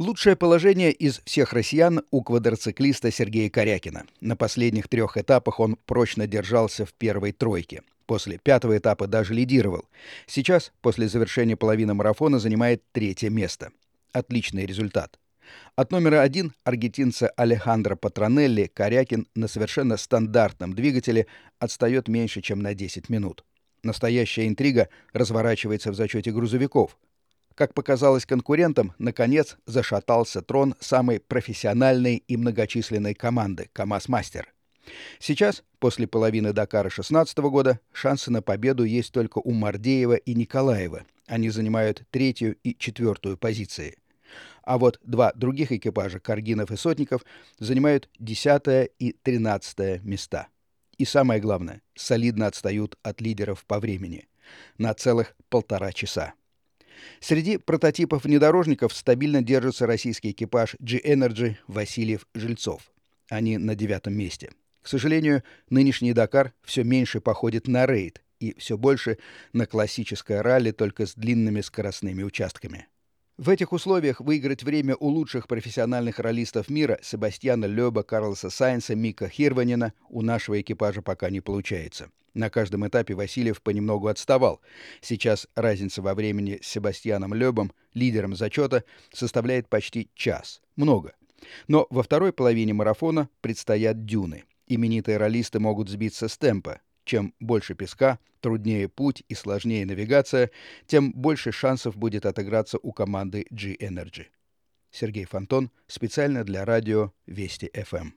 Лучшее положение из всех россиян у квадроциклиста Сергея Корякина. На последних трех этапах он прочно держался в первой тройке. После пятого этапа даже лидировал. Сейчас, после завершения половины марафона, занимает третье место. Отличный результат. От номера один аргентинца Алехандро Патронелли Корякин на совершенно стандартном двигателе отстает меньше, чем на 10 минут. Настоящая интрига разворачивается в зачете грузовиков – как показалось конкурентам, наконец зашатался трон самой профессиональной и многочисленной команды «КамАЗ-Мастер». Сейчас, после половины Дакара 2016 года, шансы на победу есть только у Мардеева и Николаева. Они занимают третью и четвертую позиции. А вот два других экипажа, Каргинов и Сотников, занимают десятое и тринадцатое места. И самое главное, солидно отстают от лидеров по времени. На целых полтора часа. Среди прототипов внедорожников стабильно держится российский экипаж G-Energy Васильев-Жильцов. Они на девятом месте. К сожалению, нынешний «Дакар» все меньше походит на рейд и все больше на классическое ралли только с длинными скоростными участками. В этих условиях выиграть время у лучших профессиональных ролистов мира Себастьяна Лёба, Карлоса Сайнса, Мика Хирванина у нашего экипажа пока не получается. На каждом этапе Васильев понемногу отставал. Сейчас разница во времени с Себастьяном Лебом, лидером зачета, составляет почти час. Много. Но во второй половине марафона предстоят дюны. Именитые ролисты могут сбиться с темпа. Чем больше песка, труднее путь и сложнее навигация, тем больше шансов будет отыграться у команды G-Energy. Сергей Фонтон специально для радио Вести ФМ.